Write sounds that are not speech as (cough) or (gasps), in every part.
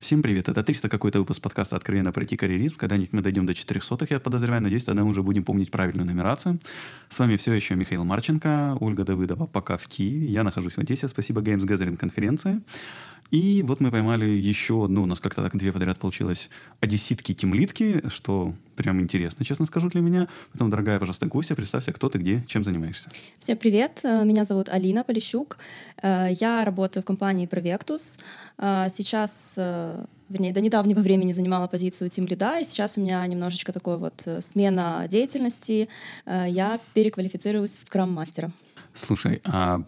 Всем привет, это 300 какой-то выпуск подкаста «Откровенно пройти карьеризм». Когда-нибудь мы дойдем до 400 я подозреваю. Надеюсь, тогда мы уже будем помнить правильную нумерацию. С вами все еще Михаил Марченко, Ольга Давыдова пока в Киеве. Я нахожусь в Одессе, спасибо Games Gathering конференции. И вот мы поймали еще одну, у нас как-то так две подряд получилось, одесситки темлитки, что прям интересно, честно скажу, для меня. Потом, дорогая, пожалуйста, гостья, представься, кто ты, где, чем занимаешься. Всем привет, э, меня зовут Алина Полищук. Э, я работаю в компании Провектус. Э, сейчас вернее, до недавнего времени занимала позицию тим лида, и сейчас у меня немножечко такой вот смена деятельности. Я переквалифицируюсь в скрам-мастера. Слушай, а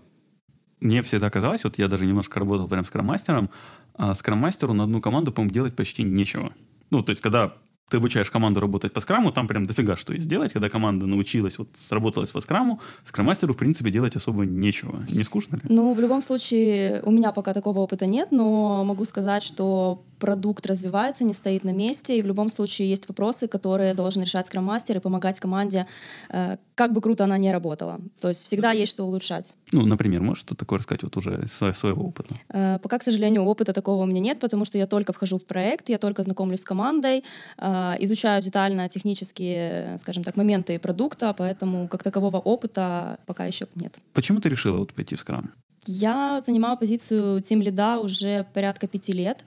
мне всегда казалось, вот я даже немножко работал прям скрам-мастером, а скрам-мастеру на одну команду, по-моему, делать почти нечего. Ну, то есть, когда ты обучаешь команду работать по скраму, там прям дофига что есть сделать. Когда команда научилась, вот сработалась по скраму, скрам-мастеру, в принципе, делать особо нечего. Не скучно ли? Ну, в любом случае, у меня пока такого опыта нет, но могу сказать, что продукт развивается, не стоит на месте, и в любом случае есть вопросы, которые должен решать скрам-мастер и помогать команде, э, как бы круто она ни работала. То есть всегда есть что улучшать. Ну, например, можешь что такое рассказать вот уже из своего опыта? Э, пока, к сожалению, опыта такого у меня нет, потому что я только вхожу в проект, я только знакомлюсь с командой, э, изучаю детально технические, скажем так, моменты продукта, поэтому как такового опыта пока еще нет. Почему ты решила вот пойти в скрам? Я занимала позицию тим лида уже порядка пяти лет.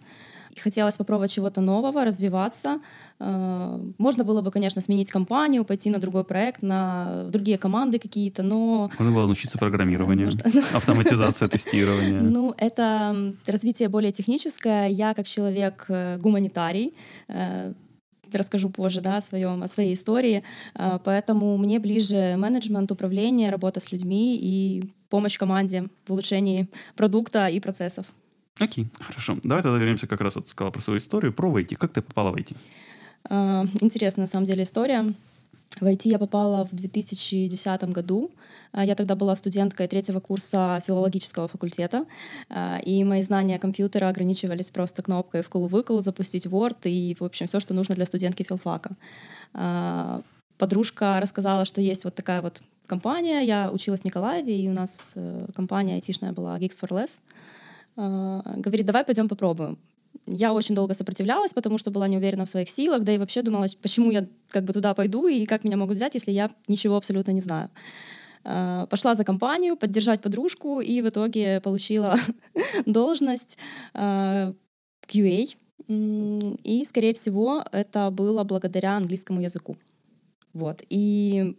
Хотелось попробовать чего-то нового, развиваться. Э, можно было бы, конечно, сменить компанию, пойти на другой проект, на другие команды какие-то, но... Можно было научиться программированию, автоматизация тестирования. (laughs) Ну, это развитие более техническое. Я, как человек э, гуманитарий, э, расскажу позже да, о, своем, о своей истории. Поэтому мне ближе менеджмент, управление, работа с людьми и помощь команде в улучшении продукта и процессов. Окей, хорошо. Давай тогда вернемся как раз, вот сказала про свою историю, про войти. Как ты попала в IT? А, интересная, на самом деле, история. В IT я попала в 2010 году. А, я тогда была студенткой третьего курса филологического факультета, а, и мои знания компьютера ограничивались просто кнопкой вкл-выкл, запустить Word и, в общем, все, что нужно для студентки филфака. Подружка рассказала, что есть вот такая вот компания. Я училась в Николаеве, и у нас э, компания айтишная была Geeks for Less. А, говорит, давай пойдем попробуем. Я очень долго сопротивлялась, потому что была не уверена в своих силах, да и вообще думала, почему я как бы туда пойду и как меня могут взять, если я ничего абсолютно не знаю. А, пошла за компанию, поддержать подружку, и в итоге получила (laughs) должность а, QA. И, скорее всего, это было благодаря английскому языку. Вот. И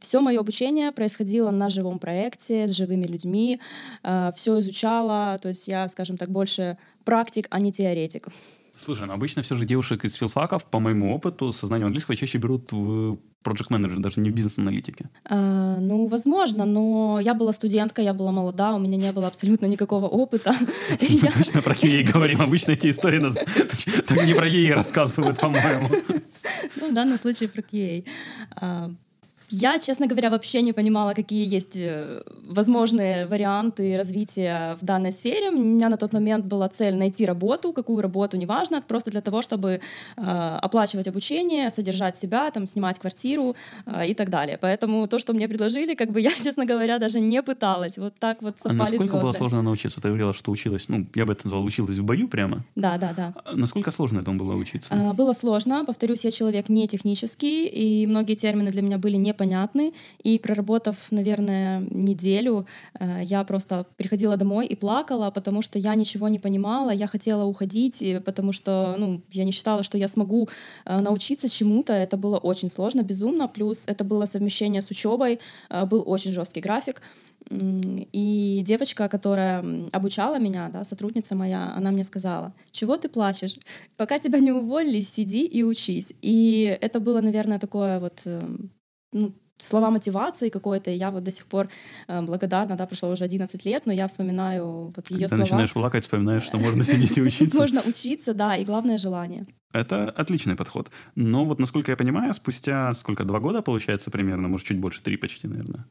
все мое обучение происходило на живом проекте с живыми людьми, э, все изучала, то есть я, скажем так, больше практик, а не теоретик. Слушай, ну обычно все же девушек из филфаков, по моему опыту, со знанием английского чаще берут в project менеджер даже не в бизнес-аналитике. А, ну, возможно, но я была студентка, я была молода, у меня не было абсолютно никакого опыта. (laughs) Мы точно про QA говорим. Обычно эти истории (laughs) так не про QA рассказывают, по-моему. (laughs) Ну, в данном случае про QA. Я, честно говоря, вообще не понимала, какие есть э, возможные варианты развития в данной сфере. У меня на тот момент была цель найти работу, какую работу, неважно, просто для того, чтобы э, оплачивать обучение, содержать себя, там, снимать квартиру э, и так далее. Поэтому то, что мне предложили, как бы я, (laughs) честно говоря, даже не пыталась. Вот так вот совпали А насколько звезды. было сложно научиться? Ты говорила, что училась, ну, я бы это назвала, училась в бою прямо? Да, да, да. А насколько сложно этому было учиться? А, было сложно. Повторюсь, я человек не технический, и многие термины для меня были не непонятны. И проработав, наверное, неделю, э, я просто приходила домой и плакала, потому что я ничего не понимала, я хотела уходить, потому что ну, я не считала, что я смогу э, научиться чему-то. Это было очень сложно, безумно. Плюс это было совмещение с учебой, э, был очень жесткий график. И девочка, которая обучала меня, да, сотрудница моя, она мне сказала, чего ты плачешь? Пока тебя не уволили, сиди и учись. И это было, наверное, такое вот эм, ну, слова мотивации какой-то. Я вот до сих пор э, благодарна, да, прошло уже 11 лет, но я вспоминаю вот ее Когда слова. начинаешь плакать, вспоминаешь, что можно сидеть и учиться. (laughs) Можно учиться, да, и главное — желание. Это отличный подход. Но вот, насколько я понимаю, спустя сколько, два года, получается, примерно, может, чуть больше, три почти, наверное,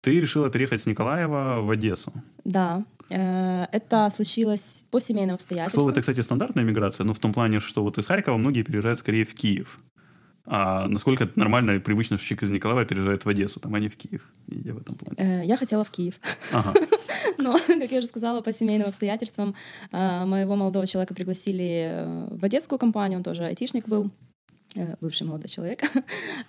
ты решила переехать с Николаева в Одессу. Да, э, это случилось по семейным обстоятельствам. Слово, это, кстати, стандартная миграция, но в том плане, что вот из Харькова многие переезжают скорее в Киев. А насколько это нормально и привычно, что человек из Николаева переезжает в Одессу, там, а не в Киев? Я в этом плане. Э, я хотела в Киев. Ага. (laughs) Но, как я уже сказала, по семейным обстоятельствам э, моего молодого человека пригласили э, в одесскую компанию, он тоже айтишник был. Бывший молодой человек.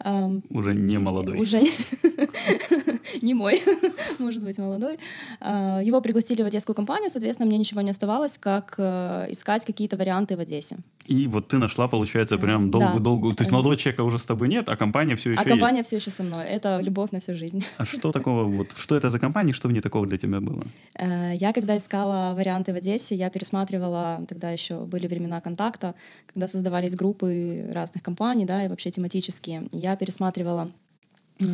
(laughs) Уже не молодой. Уже (laughs) (laughs) не мой, (laughs) может быть, молодой. А, его пригласили в одесскую компанию, соответственно, мне ничего не оставалось, как э, искать какие-то варианты в Одессе. И вот ты нашла, получается, прям долгую-долгую... То есть молодого человека уже с тобой нет, а компания все еще А компания все еще со мной. Это любовь на всю жизнь. А что такого, вот, что это за компания, что в ней такого для тебя было? Э, я, когда искала варианты в Одессе, я пересматривала, тогда еще были времена контакта, когда создавались группы разных компаний, да, и вообще тематические. Я пересматривала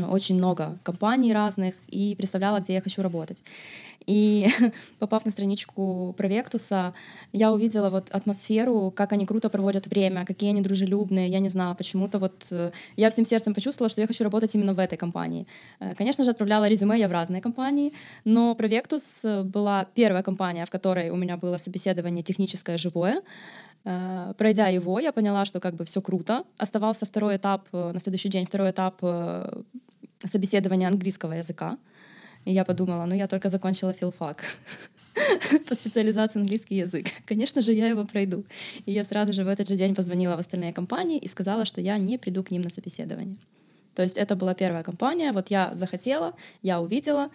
очень много компаний разных и представляла, где я хочу работать. И (laughs) попав на страничку Провектуса, я увидела вот атмосферу, как они круто проводят время, какие они дружелюбные. Я не знаю, почему-то вот э, я всем сердцем почувствовала, что я хочу работать именно в этой компании. Э, конечно же, отправляла резюме я в разные компании, но Провектус э, была первая компания, в которой у меня было собеседование техническое живое. Пройдя его, я поняла, что как бы все круто. Оставался второй этап, на следующий день второй этап собеседования английского языка. И я подумала, ну я только закончила филфак (laughs) по специализации английский язык. Конечно же, я его пройду. И я сразу же в этот же день позвонила в остальные компании и сказала, что я не приду к ним на собеседование. То есть это была первая компания. Вот я захотела, я увидела,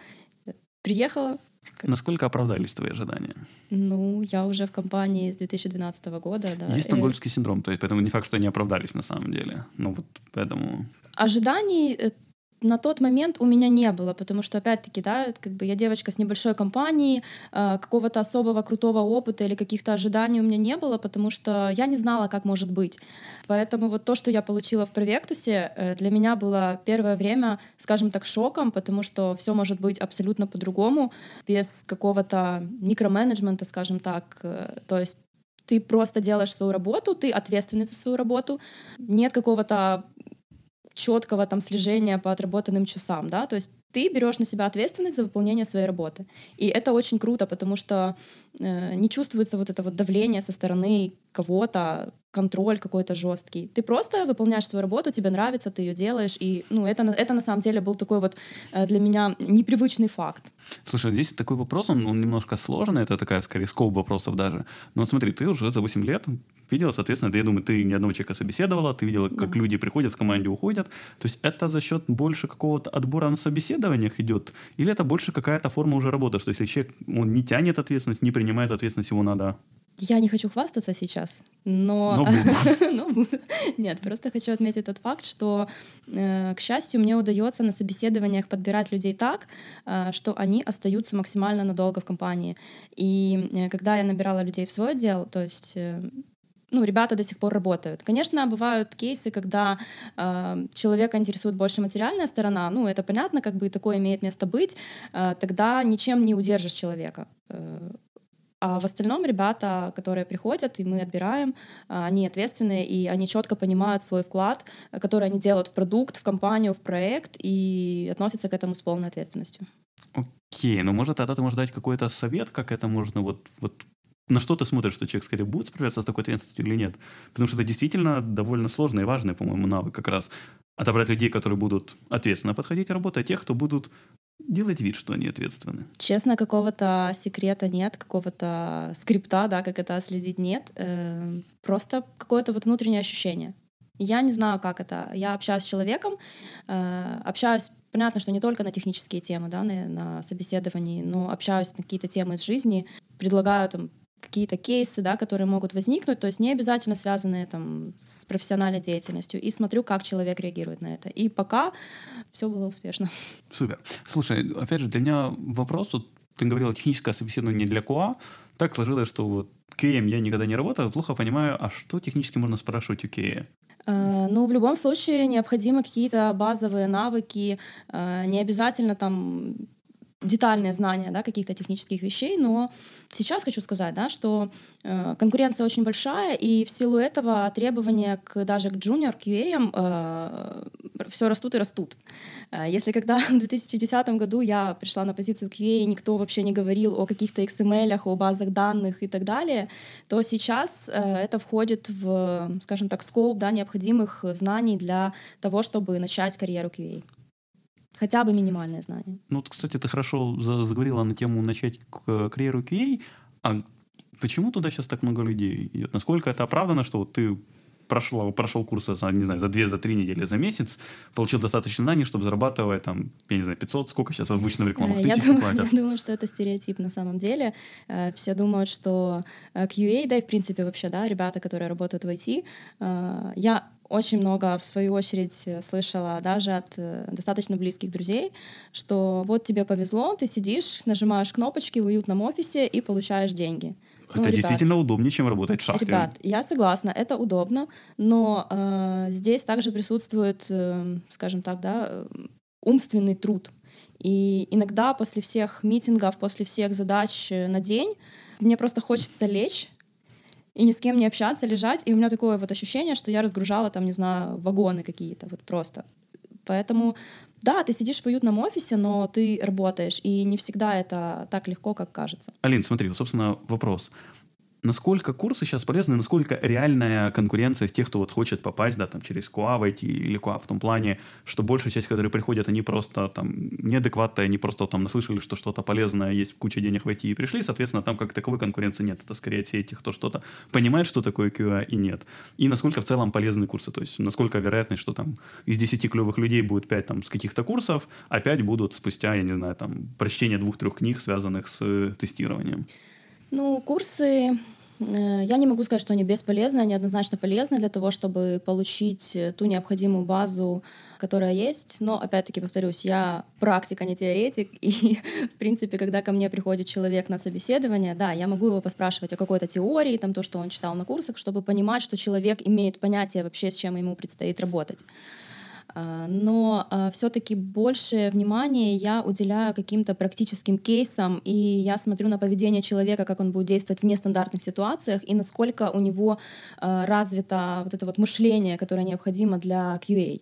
приехала. Насколько оправдались твои ожидания? Ну, я уже в компании с 2012 года. Да. Есть стокгольмский синдром, то есть поэтому не факт, что они оправдались на самом деле. Ну вот поэтому... Ожиданий э, на тот момент у меня не было, потому что, опять-таки, да, как бы я девочка с небольшой компанией, э, какого-то особого крутого опыта или каких-то ожиданий у меня не было, потому что я не знала, как может быть. Поэтому вот то, что я получила в Провектусе, э, для меня было первое время, скажем так, шоком, потому что все может быть абсолютно по-другому, без какого-то микроменеджмента, скажем так. Э, то есть ты просто делаешь свою работу, ты ответственный за свою работу, нет какого-то четкого там слежения по отработанным часам, да, то есть ты берешь на себя ответственность за выполнение своей работы. И это очень круто, потому что э, не чувствуется вот это вот давление со стороны кого-то, контроль какой-то жесткий. Ты просто выполняешь свою работу, тебе нравится, ты ее делаешь, и ну, это, это на самом деле был такой вот э, для меня непривычный факт. Слушай, здесь такой вопрос, он, он немножко сложный, это такая, скорее, скоп вопросов даже. Но смотри, ты уже за 8 лет видела, соответственно, я думаю, ты ни одного человека собеседовала, ты видела, как да. люди приходят, с команде уходят. То есть это за счет больше какого-то отбора на собеседованиях идет? Или это больше какая-то форма уже работы, что если человек он не тянет ответственность, не принимает ответственность, его надо я не хочу хвастаться сейчас, но... Но (laughs) буду. Нет, просто хочу отметить тот факт, что, э, к счастью, мне удается на собеседованиях подбирать людей так, э, что они остаются максимально надолго в компании. И э, когда я набирала людей в свой отдел, то есть ну, ребята до сих пор работают. Конечно, бывают кейсы, когда э, человека интересует больше материальная сторона, ну, это понятно, как бы такое имеет место быть, э, тогда ничем не удержишь человека. Э, а в остальном ребята, которые приходят, и мы отбираем, э, они ответственные, и они четко понимают свой вклад, который они делают в продукт, в компанию, в проект, и относятся к этому с полной ответственностью. Окей, ну может тогда ты можешь дать какой-то совет, как это можно вот, вот на что ты смотришь, что человек скорее будет справляться с такой ответственностью или нет? Потому что это действительно довольно сложный и важный, по-моему, навык как раз. Отобрать людей, которые будут ответственно подходить к работе, а тех, кто будут делать вид, что они ответственны. Честно, какого-то секрета нет, какого-то скрипта, да, как это отследить нет. Э, просто какое-то вот внутреннее ощущение. Я не знаю, как это. Я общаюсь с человеком, э, общаюсь, понятно, что не только на технические темы, да, на, на собеседовании, но общаюсь на какие-то темы из жизни, предлагаю там какие-то кейсы, да, которые могут возникнуть, то есть не обязательно связанные там, с профессиональной деятельностью, и смотрю, как человек реагирует на это. И пока все было успешно. Супер. Слушай, опять же, для меня вопрос, вот ты говорила, техническое собеседование для КУА, так сложилось, что вот КМ я никогда не работал, плохо понимаю, а что технически можно спрашивать у КЕ? Ну, в любом случае необходимы какие-то базовые навыки, а, не обязательно там детальное знание да, каких-то технических вещей, но сейчас хочу сказать, да, что э, конкуренция очень большая, и в силу этого требования к, даже к junior QA э, все растут и растут. Э, если когда (laughs) в 2010 году я пришла на позицию QA, никто вообще не говорил о каких-то XML, о базах данных и так далее, то сейчас э, это входит в, скажем так, скоп да, необходимых знаний для того, чтобы начать карьеру QA. Хотя бы минимальное знание. Ну, вот, кстати, ты хорошо заговорила на тему начать карьеру QA. А почему туда сейчас так много людей идет? Насколько это оправдано, что вот ты прошел, прошел курсы, не знаю, за две, за три недели, за месяц, получил достаточно знаний, чтобы зарабатывать там, я не знаю, 500, сколько сейчас в обычном рекламах, э, я думаю, платят? (laughs) Я думаю, что это стереотип на самом деле. Э, все думают, что э, QA, да и в принципе вообще, да, ребята, которые работают в IT, я очень много, в свою очередь, слышала даже от достаточно близких друзей, что вот тебе повезло, ты сидишь, нажимаешь кнопочки в уютном офисе и получаешь деньги. Ну, это ребят, действительно удобнее, чем работать в шахте. Ребят, я согласна, это удобно, но э, здесь также присутствует, э, скажем так, да, умственный труд. И иногда после всех митингов, после всех задач на день мне просто хочется лечь и ни с кем не общаться, лежать. И у меня такое вот ощущение, что я разгружала там, не знаю, вагоны какие-то, вот просто. Поэтому да, ты сидишь в уютном офисе, но ты работаешь, и не всегда это так легко, как кажется. Алин, смотри, собственно, вопрос насколько курсы сейчас полезны, насколько реальная конкуренция с тех, кто вот хочет попасть, да, там, через КУА войти или КУА в том плане, что большая часть, которые приходят, они просто там неадекватные, они просто там наслышали, что что-то полезное есть, куча денег войти и пришли, соответственно, там как таковой конкуренции нет. Это скорее все эти, кто что-то понимает, что такое QA и нет. И насколько в целом полезны курсы, то есть насколько вероятность, что там из 10 клевых людей будет 5 там с каких-то курсов, а 5 будут спустя, я не знаю, там, прочтение двух-трех книг, связанных с э, тестированием. Ну, курсы э, я не могу сказать, что они бесполезны, они однозначно полезны для того, чтобы получить э, ту необходимую базу, которая есть. Но, опять-таки, повторюсь, я практик, а не теоретик. (laughs) И, в принципе, когда ко мне приходит человек на собеседование, да, я могу его поспрашивать о какой-то теории, там, то, что он читал на курсах, чтобы понимать, что человек имеет понятие вообще, с чем ему предстоит работать. А, но а, все-таки больше внимания я уделяю каким-то практическим кейсам, и я смотрю на поведение человека, как он будет действовать в нестандартных ситуациях, и насколько у него а, развито вот это вот мышление, которое необходимо для QA.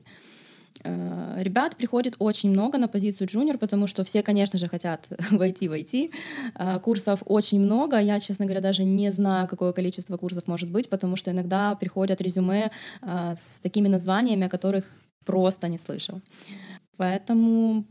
Ребят приходит очень много на позицию джуниор, потому что все, конечно же, хотят (laughs) войти в IT. Курсов очень много. Я, честно говоря, даже не знаю, какое количество курсов может быть, потому что иногда приходят резюме с такими названиями, о которых просто не слышал. Поэтому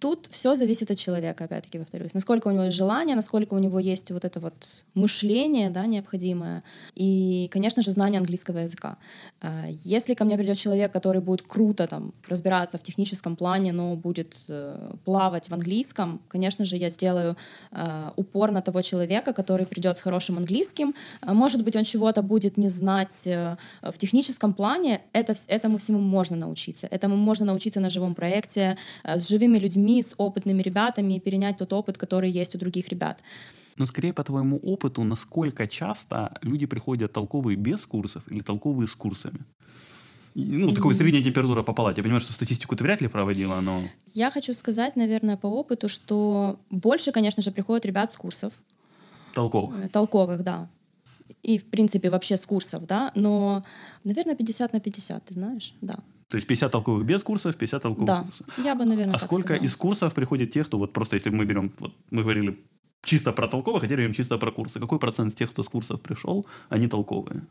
Тут все зависит от человека, опять-таки повторюсь. Насколько у него есть желание, насколько у него есть вот это вот мышление да, необходимое. И, конечно же, знание английского языка. А, если ко мне придет человек, который будет круто там, разбираться в техническом плане, но будет э, плавать в английском, конечно же, я сделаю э, упор на того человека, который придет с хорошим английским. А, может быть, он чего-то будет не знать э, в техническом плане. Это, этому всему можно научиться. Этому можно научиться на живом проекте, с живыми людьми, людьми, с опытными ребятами и перенять тот опыт, который есть у других ребят. Но скорее по твоему опыту, насколько часто люди приходят толковые без курсов или толковые с курсами? Ну, такой средняя температура по палате. Я понимаю, что статистику ты вряд ли проводила, но... Я хочу сказать, наверное, по опыту, что больше, конечно же, приходят ребят с курсов. Толковых? Э, толковых, да. И, в принципе, вообще с курсов, да. Но, наверное, 50 на 50, ты знаешь, да. То есть 50 толковых без курсов, 50 толковых да, курсов. я бы, наверное, А сколько сказала. из курсов приходит тех, кто вот просто, если мы берем, вот мы говорили чисто про толковых, а теперь говорим чисто про курсы. Какой процент тех, кто с курсов пришел, они толковые?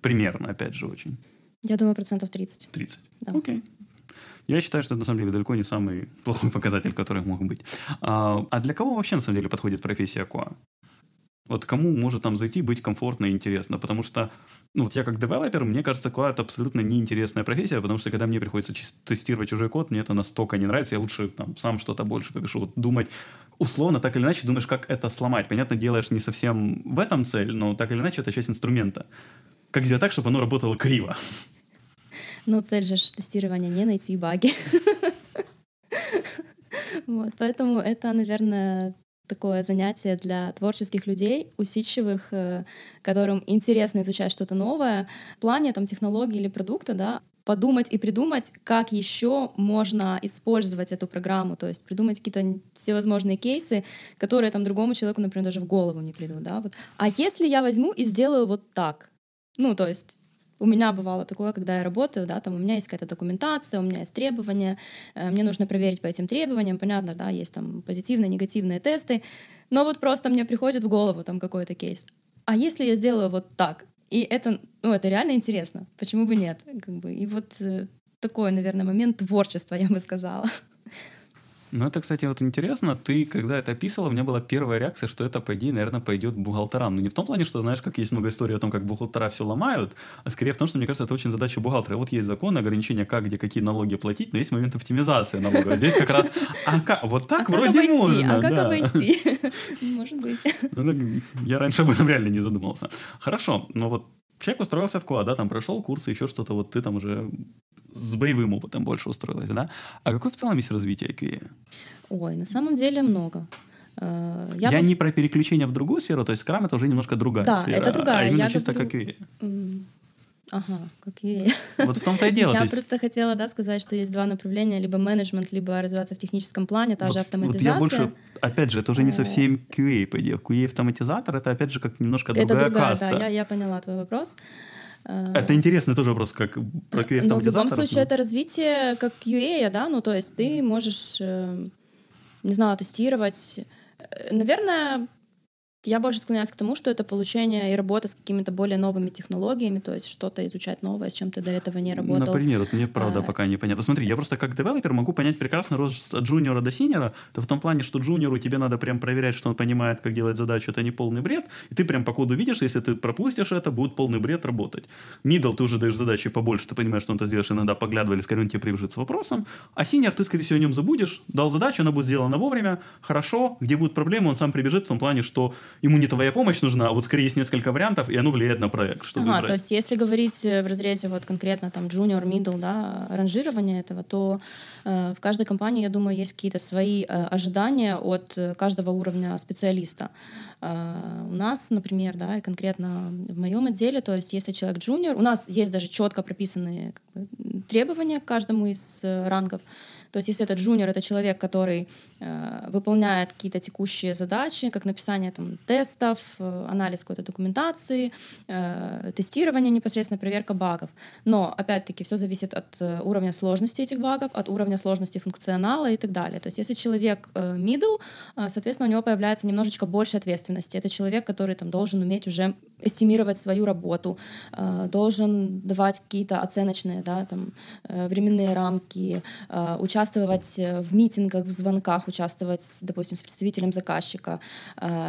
Примерно, опять же, очень. Я думаю, процентов 30. 30. Да. Окей. Я считаю, что это на самом деле далеко не самый плохой (laughs) показатель, который мог быть. А, а для кого вообще на самом деле подходит профессия КУА? Вот кому может там зайти, быть комфортно и интересно? Потому что, ну, вот я как девелопер, мне кажется, это абсолютно неинтересная профессия, потому что когда мне приходится тестировать чужой код, мне это настолько не нравится, я лучше там сам что-то больше попишу. Вот думать, условно, так или иначе, думаешь, как это сломать. Понятно, делаешь не совсем в этом цель, но так или иначе это часть инструмента. Как сделать так, чтобы оно работало криво? Ну, цель же тестирования не найти баги. (laughs) Вот, поэтому это, наверное, такое занятие для творческих людей, усидчивых, э, которым интересно изучать что-то новое в плане там, технологии или продукта, да, подумать и придумать, как еще можно использовать эту программу, то есть придумать какие-то всевозможные кейсы, которые там другому человеку, например, даже в голову не придут. Да? Вот. А если я возьму и сделаю вот так? Ну, то есть у меня бывало такое, когда я работаю, да, там у меня есть какая-то документация, у меня есть требования, э, мне нужно проверить по этим требованиям, понятно, да, есть там позитивные, негативные тесты, но вот просто мне приходит в голову там какой-то кейс. А если я сделаю вот так? И это, ну, это реально интересно. Почему бы нет? Как бы. И вот э, такой, наверное, момент творчества, (laughs) я бы сказала. Ну, это, кстати, вот интересно. Ты, когда это описывала, у меня была первая реакция, что это, по идее, наверное, пойдет бухгалтерам. Но не в том плане, что, знаешь, как есть много историй о том, как бухгалтера все ломают, а скорее в том, что, мне кажется, это очень задача бухгалтера. Вот есть закон, ограничения, как, где, какие налоги платить, но есть момент оптимизации налогов. Здесь как раз, а как, вот так а вроде можно. А как обойти? (laughs) Может быть. (laughs) Ну, я раньше об этом реально не задумывался. Хорошо, но вот человек устроился в КУА, да, там прошел курсы, еще что-то, вот ты там уже с боевым опытом больше устроилась, да? А какое в целом есть развитие QA? Ой, на самом деле много. Э, я, я бы... не про переключение в другую сферу, то есть Scrum это уже немножко другая да, сфера. это другая. А именно я чисто говорю... как QA. Ага, как QA. Вот в том-то и дело. (laughs) Я есть... просто хотела да, сказать, что есть два направления, либо менеджмент, либо развиваться в техническом плане, та вот, же автоматизация. Вот я больше, опять же, это уже не совсем QA, по идее. QA-автоматизатор — это, опять же, как немножко другая Это другая, каста. да, я, я поняла твой вопрос. Э, это интересный тоже вопрос, как про QA Ну, в любом случае, это развитие как QA, да, ну, то есть ты можешь, э, не знаю, тестировать. Э, наверное, я больше склоняюсь к тому, что это получение и работа с какими-то более новыми технологиями, то есть что-то изучать новое, с чем ты до этого не работал. Например, вот мне правда а... пока непонятно. Смотри, я просто как девелопер могу понять прекрасно рост от джуниора до синера, это в том плане, что джуниору тебе надо прям проверять, что он понимает, как делать задачу, это не полный бред, и ты прям по коду видишь, если ты пропустишь это, будет полный бред работать. Middle ты уже даешь задачи побольше, ты понимаешь, что он это сделаешь, иногда поглядывали, скорее он тебе прибежит с вопросом, а синер ты, скорее всего, о нем забудешь, дал задачу, она будет сделана вовремя, хорошо, где будут проблемы, он сам прибежит в том плане, что ему не твоя помощь, нужна, а вот скорее есть несколько вариантов, и оно влияет на проект. Что ага, то есть если говорить э, в разрезе вот конкретно там junior, middle, да, ранжирование этого, то э, в каждой компании, я думаю, есть какие-то свои э, ожидания от э, каждого уровня специалиста. Э, у нас, например, да, и конкретно в моем отделе, то есть если человек junior, у нас есть даже четко прописанные как бы, требования к каждому из э, рангов, то есть если этот джуниор — это человек, который э, выполняет какие-то текущие задачи, как написание там, тестов, э, анализ какой-то документации, э, тестирование непосредственно, проверка багов. Но, опять-таки, все зависит от э, уровня сложности этих багов, от уровня сложности функционала и так далее. То есть если человек э, middle, э, соответственно, у него появляется немножечко больше ответственности. Это человек, который там, должен уметь уже эстимировать свою работу, э, должен давать какие-то оценочные да, там, э, временные рамки, э, участвовать в митингах, в звонках, участвовать, допустим, с представителем заказчика.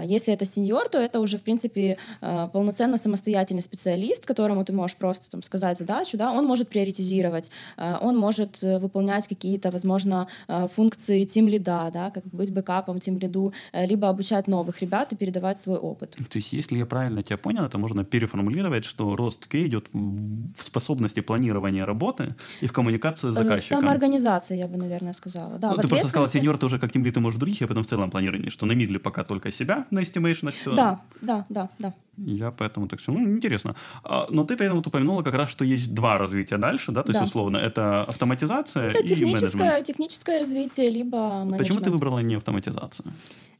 Если это сеньор, то это уже, в принципе, полноценно самостоятельный специалист, которому ты можешь просто там, сказать задачу, да, он может приоритизировать, он может выполнять какие-то, возможно, функции тим лида, да, как быть бэкапом тим лиду, либо обучать новых ребят и передавать свой опыт. То есть, если я правильно тебя понял, это можно переформулировать, что рост К идет в способности планирования работы и в коммуникацию с э, заказчиком. Самоорганизация, я бы, наверное, сказала. Да, ну, ты просто сказала, сеньор ты уже как тем ты можешь других, я потом в целом планировании, что на мидле пока только себя на estimation все. Да, да, да, да. Я поэтому так все, ну, интересно. А, но ты поэтому упомянула как раз, что есть два развития дальше, да, то есть, да. условно, это автоматизация это и техническое, менеджмент. техническое развитие, либо менеджмент. Почему ты выбрала не автоматизацию?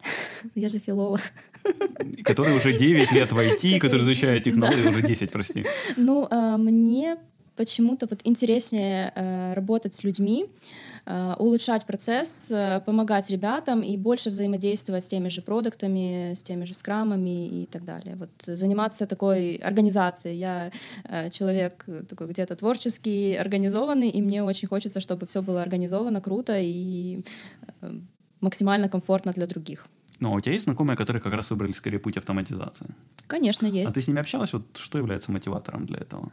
(laughs) Я же филолог. Который уже 9 лет в IT, который изучает (laughs) технологии, уже 10, прости. Ну, а, мне почему-то вот интереснее э, работать с людьми, улучшать процесс, э, помогать ребятам и больше взаимодействовать с теми же продуктами, с теми же скрамами и так далее. Вот заниматься такой организацией. Я человек такой где-то творческий, организованный, и мне очень хочется, чтобы все было организовано круто и максимально комфортно для других. Ну, а у тебя есть знакомые, которые как раз выбрали скорее путь автоматизации? Конечно, есть. А ты с ними общалась? Вот что является мотиватором для этого?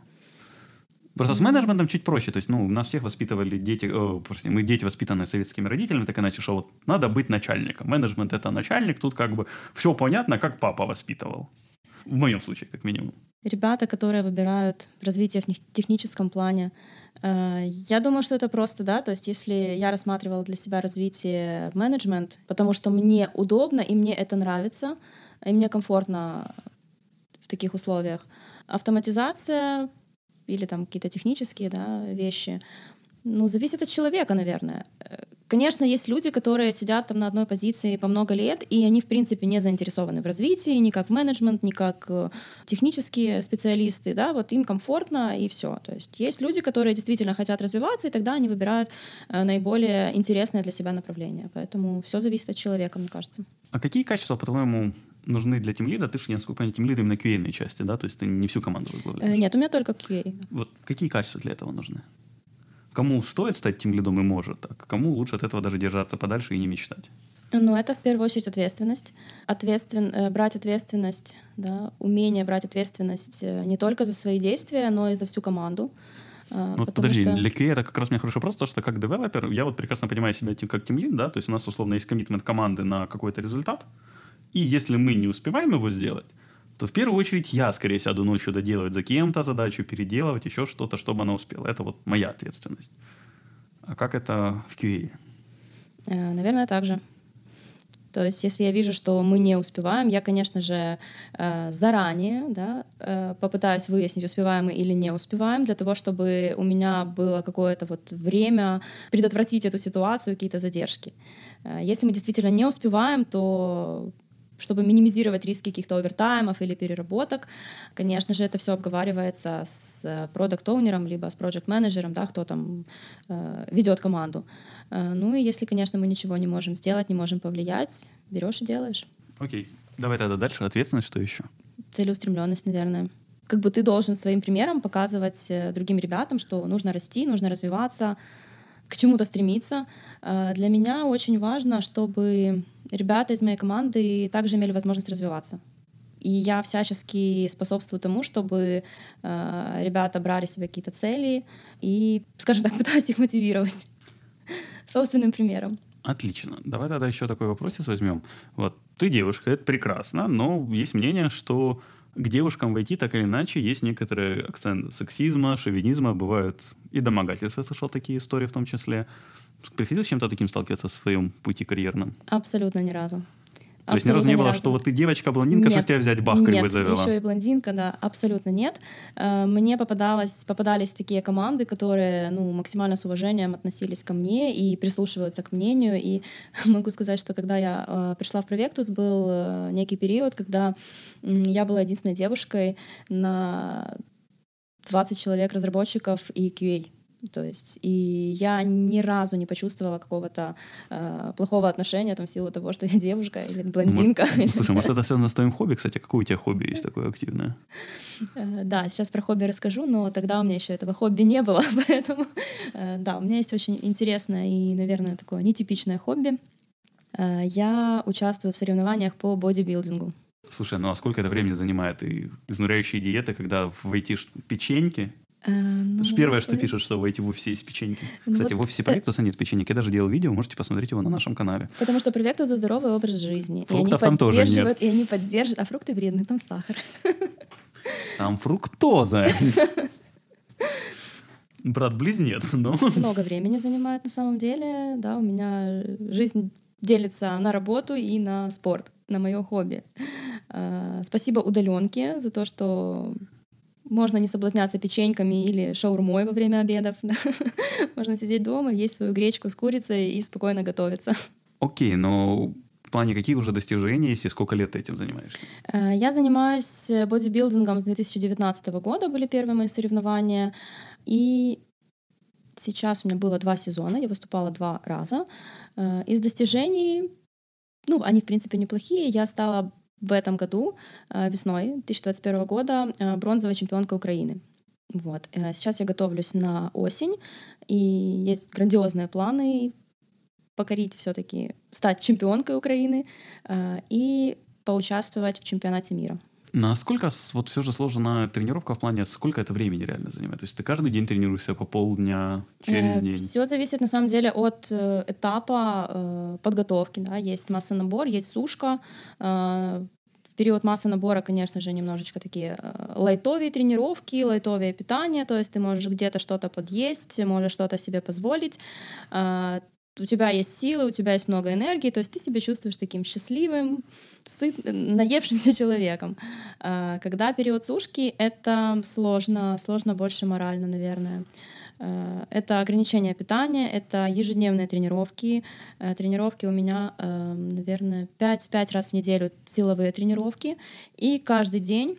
Просто с менеджментом чуть проще. То есть, ну, нас всех воспитывали дети, о, прости, мы дети, воспитанные советскими родителями, так иначе, что вот надо быть начальником. Менеджмент — это начальник, тут как бы все понятно, как папа воспитывал. В моем случае, как минимум. Ребята, которые выбирают развитие в техническом плане, э, я думаю, что это просто, да, то есть если я рассматривала для себя развитие менеджмент, потому что мне удобно и мне это нравится, и мне комфортно в таких условиях. Автоматизация или там какие-то технические да, вещи. Ну, зависит от человека, наверное. Конечно, есть люди, которые сидят там на одной позиции по много лет, и они, в принципе, не заинтересованы в развитии, ни как менеджмент, ни как э, технические специалисты, да, вот им комфортно и все. То есть есть люди, которые действительно хотят развиваться, и тогда они выбирают э, наиболее интересное для себя направление. Поэтому все зависит от человека, мне кажется. А какие качества, по-твоему, нужны для тимлида? Ты же, насколько понимаю, тимлид именно QA части, да? То есть ты не всю команду возглавляешь? Нет, у меня только QA. Вот какие качества для этого нужны? Кому стоит стать тем лидом и может, а кому лучше от этого даже держаться подальше и не мечтать? Ну, это в первую очередь ответственность. Ответствен... Э, брать ответственность, да, умение брать ответственность э, не только за свои действия, но и за всю команду. Ну, подожди, что... для QA это как раз мне хороший вопрос, потому что как девелопер я вот прекрасно понимаю себя как тимлид, да, то есть у нас условно есть коммитмент команды на какой-то результат, и если мы не успеваем его сделать, то в первую очередь я, скорее сяду ночью доделывать за кем-то задачу, переделывать еще что-то, чтобы она успела. Это вот моя ответственность. А как это в QA? Э, наверное, так же. То есть, если я вижу, что мы не успеваем, я, конечно же, э, заранее да, э, попытаюсь выяснить, успеваем мы или не успеваем, для того, чтобы у меня было какое-то вот время предотвратить эту ситуацию, какие-то задержки. Если мы действительно не успеваем, то чтобы минимизировать риски каких-то овертаймов или переработок. Конечно же, это все обговаривается с продукт-оунером, либо с проект-менеджером, да, кто там э, ведет команду. Э, ну и если, конечно, мы ничего не можем сделать, не можем повлиять, берешь и делаешь. Окей. Давай тогда дальше. Ответственность, что еще? Целеустремленность, наверное как бы ты должен своим примером показывать э, другим ребятам, что нужно расти, нужно развиваться, к чему-то стремиться. Э, для меня очень важно, чтобы ребята из моей команды также имели возможность развиваться. И я всячески способствую тому, чтобы э, ребята брали себе какие-то цели и, скажем так, (laughs) пытаюсь их мотивировать (laughs) собственным примером. Отлично. Давай тогда еще такой вопросец возьмем. Вот ты девушка, это прекрасно, но есть мнение, что к девушкам войти так или иначе есть некоторый акцент сексизма, шовинизма, бывают и домогательства, слышал такие истории в том числе. Приходилось с чем-то таким сталкиваться в своем пути карьерном? Абсолютно ни разу. То есть ни разу не было, что вот ты девочка-блондинка, что тебя взять бах кривой завела? еще и блондинка, да, абсолютно нет. Э, мне попадалось, попадались такие команды, которые ну, максимально с уважением относились ко мне и прислушиваются к мнению. И (laughs) могу сказать, что когда я э, пришла в Провектус, был э, некий период, когда я была единственной девушкой на 20 человек разработчиков и QA. То есть, и я ни разу не почувствовала какого-то э, плохого отношения там, в силу того, что я девушка или блондинка. Может, слушай, может, это связано с твоим хобби, кстати? Какое у тебя хобби есть такое активное? Э, да, сейчас про хобби расскажу, но тогда у меня еще этого хобби не было, (laughs) поэтому э, да, у меня есть очень интересное и, наверное, такое нетипичное хобби. Э, я участвую в соревнованиях по бодибилдингу. Слушай, ну а сколько это времени занимает? И изнуряющие диеты, когда войти печеньки, а, ну, это же первое, что пишут, что войти в офисе есть печеньки. Ну, Кстати, вот в офисе Провектуса нет печенек. Я даже делал видео, можете посмотреть его на нашем канале. Потому что Провектус за здоровый образ жизни. Фруктов там тоже нет. И они поддерживают, а фрукты вредные, там сахар. (laughs) Там фруктоза. Брат-близнец, но... Много времени занимает на самом деле. Да, у меня жизнь делится на работу и на спорт, на мое хобби. А, спасибо удаленке за то, что можно не соблазняться печеньками или шаурмой во время обедов. (laughs) Да? Можно сидеть дома, есть свою гречку с курицей и спокойно готовиться. Окей, но в плане каких уже достижений есть и сколько лет ты этим занимаешься? Э, я занимаюсь бодибилдингом с 2019 года, были первые мои соревнования. И сейчас у меня было два сезона, я выступала два раза. Э, из достижений, ну, они, в принципе, неплохие. Я стала в этом году, э, весной 2021 года, э, бронзовая чемпионка Украины. Вот. Э, сейчас я готовлюсь на осень, и есть грандиозные планы покорить все-таки, стать чемпионкой Украины и поучаствовать в чемпионате мира. Насколько вот все же сложена тренировка в плане, сколько это времени реально занимает? То есть ты каждый день тренируешься по полдня, через день? Все зависит на самом деле от этапа подготовки. Да? Есть масса набор, есть сушка, в период массы набора, конечно же, немножечко такие э, лайтовые тренировки, лайтовое питание, то есть ты можешь где-то что-то подъесть, можешь что-то себе позволить, э, у тебя есть силы, у тебя есть много энергии, то есть ты себя чувствуешь таким счастливым, сыт, наевшимся (laughs) человеком. Э, когда период сушки, это сложно, сложно больше морально, наверное. Э, это ограничение питания, это ежедневные тренировки. Э, тренировки у меня, наверное, 5, 5 раз в неделю силовые тренировки. И каждый день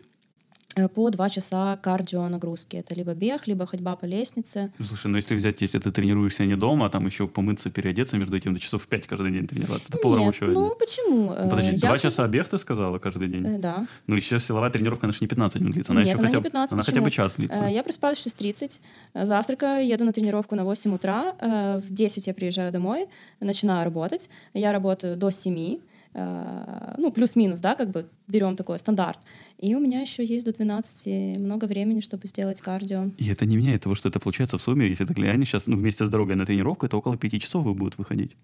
по два часа кардио нагрузки. Это либо бег, либо ходьба по лестнице. Слушай, ну если взять, если ты тренируешься не дома, а там еще помыться, переодеться между этим до часов пять каждый день тренироваться, это полрабочего ну почему? Ну, подожди, Я два часа бег ты сказала каждый день? Э, да. Ну еще силовая тренировка, она же не 15 минут длится, она Нет, еще она хотя, не 15, она хотя бы час длится. Э, я просыпаюсь в 6.30, завтракаю, еду на тренировку на 8 утра, в 10 я приезжаю домой, начинаю работать. Я работаю до 7, ну, плюс-минус, да, как бы берем такой стандарт. И у меня еще есть до 12 много времени, чтобы сделать кардио. И это не меняет того, что это получается в сумме, если ты глянешь сейчас ну, вместе с дорогой на тренировку, это около 5 часов вы будут выходить.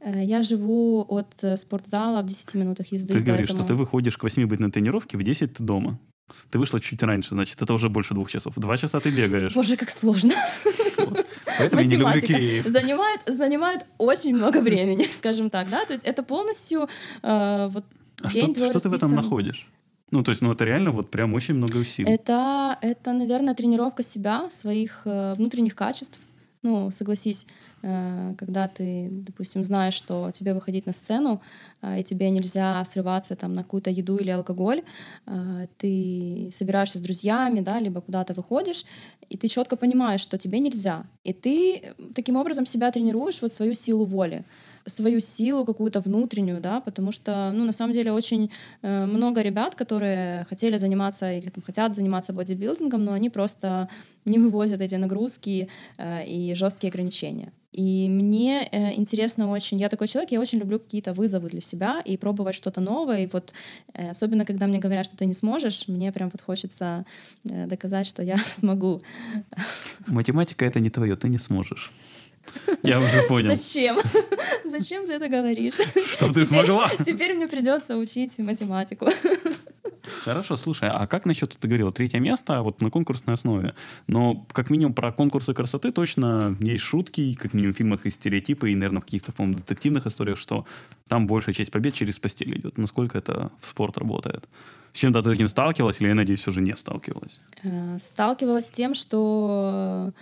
Э, я живу от э, спортзала в 10 минутах езды. Ты говоришь, поэтому... что ты выходишь к 8 быть на тренировке, в 10 ты дома. Ты вышла чуть раньше, значит, это уже больше двух часов. Два часа ты бегаешь. Боже, как сложно. Поэтому я не люблю Киев. Занимает, занимает очень много времени, (laughs) скажем так, да, то есть это полностью э, вот а что, что ты в этом находишь? Ну, то есть, ну, это реально вот прям очень много усилий. Это, это наверное, тренировка себя, своих э, внутренних качеств. Ну, согласись, э, когда ты, допустим, знаешь, что тебе выходить на сцену, э, и тебе нельзя срываться там на какую-то еду или алкоголь, э, ты собираешься с друзьями, да, либо куда-то выходишь, и ты четко понимаешь, что тебе нельзя. И ты таким образом себя тренируешь, вот свою силу воли свою силу какую-то внутреннюю, да, потому что, ну, на самом деле очень э, много ребят, которые хотели заниматься или там, хотят заниматься бодибилдингом, но они просто не вывозят эти нагрузки э, и жесткие ограничения. И мне э, интересно очень, я такой человек, я очень люблю какие-то вызовы для себя и пробовать что-то новое. И вот э, особенно, когда мне говорят, что ты не сможешь, мне прям вот хочется э, доказать, что я (laughs) смогу. Математика — это не твое, ты не сможешь. Я уже понял. Зачем? (laughs) Зачем ты это говоришь? Что ты смогла? Теперь мне придется учить математику. Хорошо, слушай, а как насчет, ты говорила, третье место вот на конкурсной основе? Но как минимум про конкурсы красоты точно есть шутки, как минимум в фильмах и стереотипы, и, наверное, в каких-то, по детективных историях, что там большая часть побед через постель идет. Насколько это в спорт работает? С чем-то ты таким сталкивалась или, я надеюсь, все же не сталкивалась? Э, сталкивалась с тем, что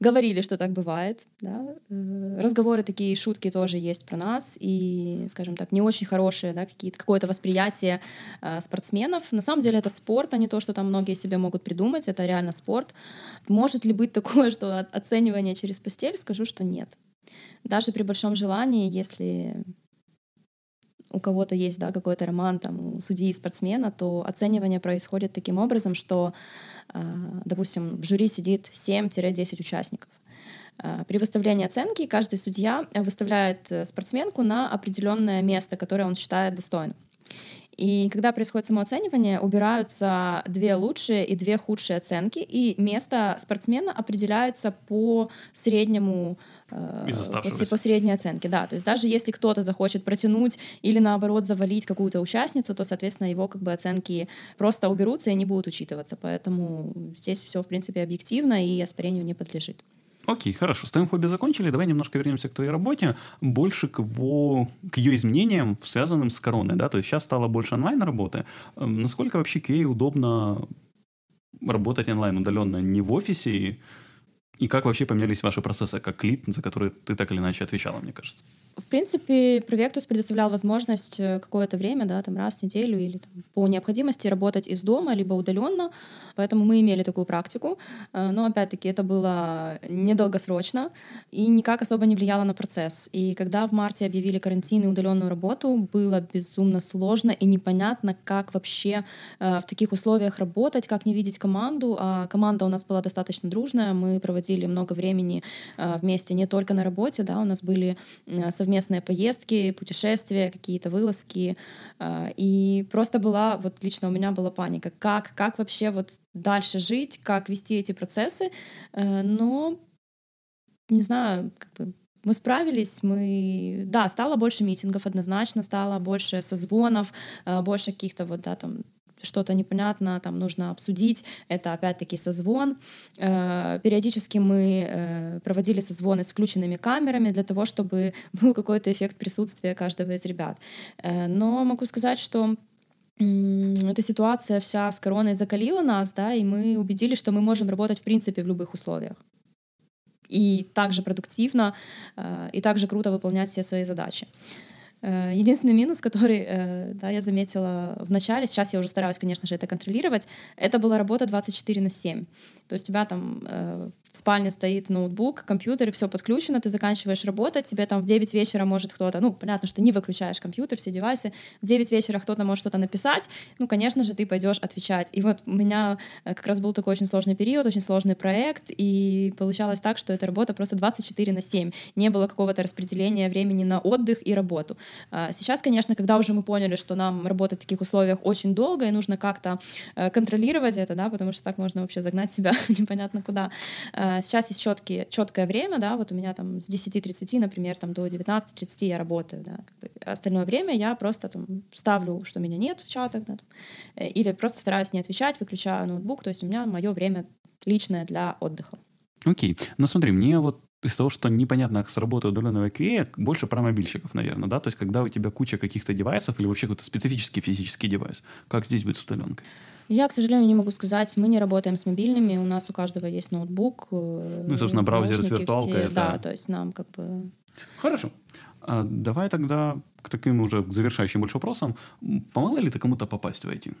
говорили, что так бывает. Да? Э, разговоры такие, шутки тоже есть про нас, и, скажем так, не очень хорошие, да, какое-то восприятие э, спортсменов. На самом деле это спорт, а не то, что там многие себе могут придумать, это реально спорт. Может ли быть такое, (laughs) что оценивание через постель? Скажу, что нет. Даже при большом желании, если у кого-то есть да, какой-то роман там, у судьи спортсмена, то оценивание происходит таким образом, что, а, допустим, в жюри сидит 7-10 участников. А, при выставлении оценки каждый судья выставляет э, спортсменку на определенное место, которое он считает достойным. И когда происходит самооценивание, убираются две лучшие и две худшие оценки, и место спортсмена определяется по среднему э, по, по средней оценке, да. То есть даже если кто-то захочет протянуть или наоборот завалить какую-то участницу, то, соответственно, его как бы оценки просто уберутся и не будут учитываться. Поэтому здесь все, в принципе, объективно и оспорению не подлежит. Окей, хорошо. С твоим хобби закончили. Давай немножко вернемся к твоей работе. Больше к, его, к ее изменениям, связанным с короной. Да? То есть сейчас стало больше онлайн-работы. Эм, насколько вообще Кей удобно работать онлайн удаленно, не в офисе? И как вообще поменялись ваши процессы как лид, за которые ты так или иначе отвечала, мне кажется? В принципе, Провектус предоставлял возможность э, какое-то время, да, там раз в неделю или там, по необходимости работать из дома, либо удаленно. Поэтому мы имели такую практику. Э, но опять-таки это было недолгосрочно и никак особо не влияло на процесс. И когда в марте объявили карантин и удаленную работу, было безумно сложно и непонятно, как вообще э, в таких условиях работать, как не видеть команду. А команда у нас была достаточно дружная. Мы проводили много времени вместе не только на работе, да, у нас были совместные совместные поездки, путешествия, какие-то вылазки. А, и просто была, вот лично у меня была паника, как, как вообще вот дальше жить, как вести эти процессы. Э, но, не знаю, как бы мы справились, мы, да, стало больше митингов однозначно, стало больше созвонов, э, больше каких-то вот, да, там, что-то непонятно, там нужно обсудить. Это опять-таки созвон. Э, периодически мы э, проводили созвоны с включенными камерами для того, чтобы (laughs) был какой-то эффект присутствия каждого из ребят. Э, но могу сказать, что эта ситуация вся с короной закалила нас, да, и мы убедились, что мы можем работать в принципе в любых условиях. и также продуктивно, и также круто выполнять все свои задачи. Э, единственный минус, который э, да, я заметила в начале, сейчас я уже стараюсь, конечно же, это контролировать, это была работа 24 на 7. То есть у тебя там э, в спальне стоит ноутбук, компьютер, и все подключено, ты заканчиваешь работать, тебе там в 9 вечера может кто-то, ну, понятно, что не выключаешь компьютер, все девайсы, в 9 вечера кто-то может что-то написать, ну, конечно же, ты пойдешь отвечать. И вот у меня как раз был такой очень сложный период, очень сложный проект, и получалось так, что эта работа просто 24 на 7. Не было какого-то распределения времени на отдых и работу. А сейчас, конечно, когда уже мы поняли, что нам работать в таких условиях очень долго, и нужно как-то э, контролировать это, да, потому что так можно вообще загнать себя (laughs) непонятно куда. А сейчас есть четкие, четкое время, да, вот у меня там с 10.30, например, там до 19.30 я работаю, да. Остальное время я просто там ставлю, что меня нет в чатах, да, э, или просто стараюсь не отвечать, выключаю ноутбук, то есть у меня мое время личное для отдыха. Окей. Okay. Ну смотри, мне вот из того, что непонятно, как сработает удаленного QA, больше про мобильщиков, наверное, да? То есть, когда у тебя куча каких-то девайсов или вообще какой-то специфический физический девайс, как здесь будет с удаленкой? Я, к сожалению, не могу сказать. Мы не работаем с мобильными. У нас у каждого есть ноутбук. Э, ну и, собственно, браузер с виртуалкой. Это... Да, то есть нам как бы... Хорошо. А давай тогда к таким уже завершающим больше вопросам. Помогла ли ты кому-то попасть в IT?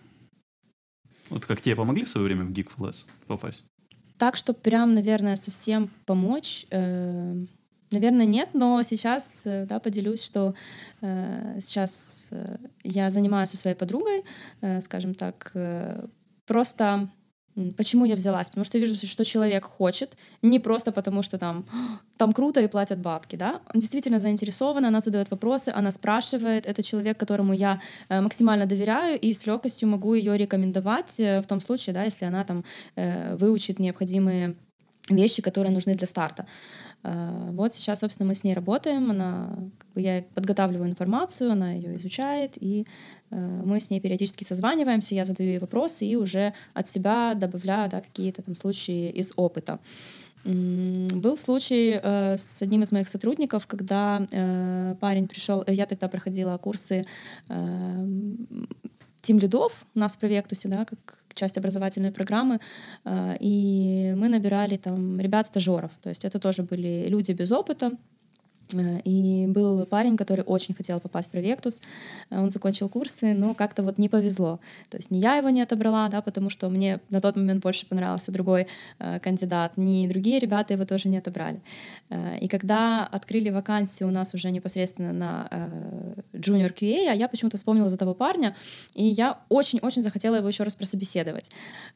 Вот как тебе помогли в свое время в GeekFLS попасть? Так, что прям, наверное, совсем помочь, э, наверное, нет, но сейчас э, да, поделюсь, что э, сейчас э, я занимаюсь со своей подругой, э, скажем так, э, просто Почему я взялась? Потому что я вижу, что человек хочет, не просто потому, что там, (gasps) там круто и платят бабки, да? Он действительно заинтересован, она задает вопросы, она спрашивает. Это человек, которому я э, максимально доверяю и с легкостью могу ее рекомендовать в том случае, да, если она там выучит необходимые вещи, которые нужны для старта. Вот сейчас, собственно, мы с ней работаем. Она, как бы я подготавливаю информацию, она ее изучает, и Э, мы с ней периодически созваниваемся, я задаю ей вопросы и уже от себя добавляю да, какие-то там случаи из опыта. Был случай э, с одним из моих сотрудников, когда э, парень пришел, я тогда проходила курсы э, тим лидов у нас в Провектусе, да, как часть образовательной программы, э, и мы набирали там ребят-стажеров, то есть это тоже были люди без опыта, и был парень, который очень хотел попасть в Провектус. Э, он закончил курсы, но как-то вот не повезло. То есть не я его не отобрала, да, потому что мне на тот момент больше понравился другой э, кандидат, ни другие ребята его тоже не отобрали. Э, и когда открыли вакансию у нас уже непосредственно на э, Junior QA, я почему-то вспомнила за того парня, и я очень-очень захотела его еще раз прособеседовать.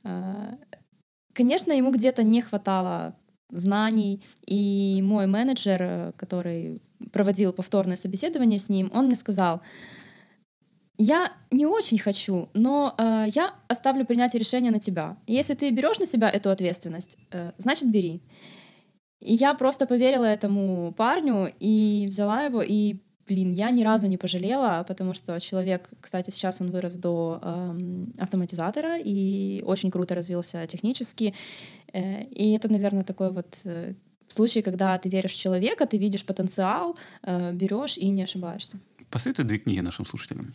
Э, конечно, ему где-то не хватало знаний. И мой менеджер, э, который проводил повторное собеседование с ним, он мне сказал, я не очень хочу, но э, я оставлю принятие решения на тебя. если ты берешь на себя эту ответственность, э, значит бери. И я просто поверила этому парню и взяла его и блин, я ни разу не пожалела, потому что человек, кстати, сейчас он вырос до э, автоматизатора и очень круто развился технически. Э, и это, наверное, такой вот э, случай, когда ты веришь в человека, ты видишь потенциал, э, берешь и не ошибаешься. Посоветуй две книги нашим слушателям.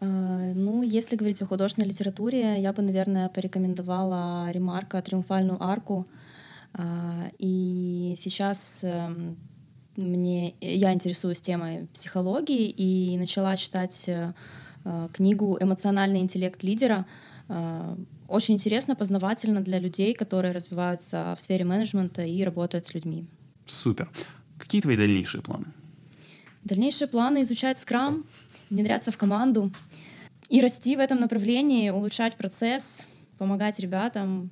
Ну, если говорить о художественной литературе, я бы, наверное, порекомендовала Ремарка «Триумфальную арку». И сейчас uh, мне, я интересуюсь темой психологии и начала читать книгу «Эмоциональный интеллект лидера». Э, очень интересно, познавательно для людей, которые развиваются в сфере менеджмента и работают с людьми. Супер. Какие твои дальнейшие планы? Дальнейшие планы — изучать скрам, внедряться в команду и расти в этом направлении, улучшать процесс, помогать ребятам,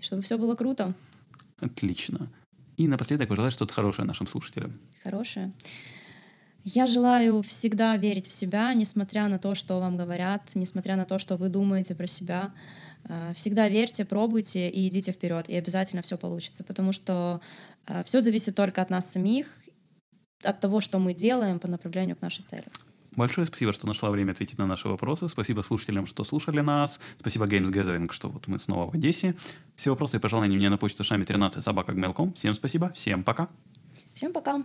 чтобы все было круто. Отлично. И напоследок пожелать что-то хорошее нашим слушателям. Хорошее. Я желаю всегда верить в себя, несмотря на то, что вам говорят, несмотря на то, что вы думаете про себя. Э, всегда верьте, пробуйте и идите вперед, и обязательно все получится, потому что э, все зависит только от нас самих, от того, что мы делаем по направлению к нашей цели. Большое спасибо, что нашла время ответить на наши вопросы. Спасибо слушателям, что слушали нас. Спасибо Games Gathering, что вот мы снова в Одессе. Все вопросы и пожелания мне на почту шами 13 собака Всем спасибо, всем пока. Всем пока.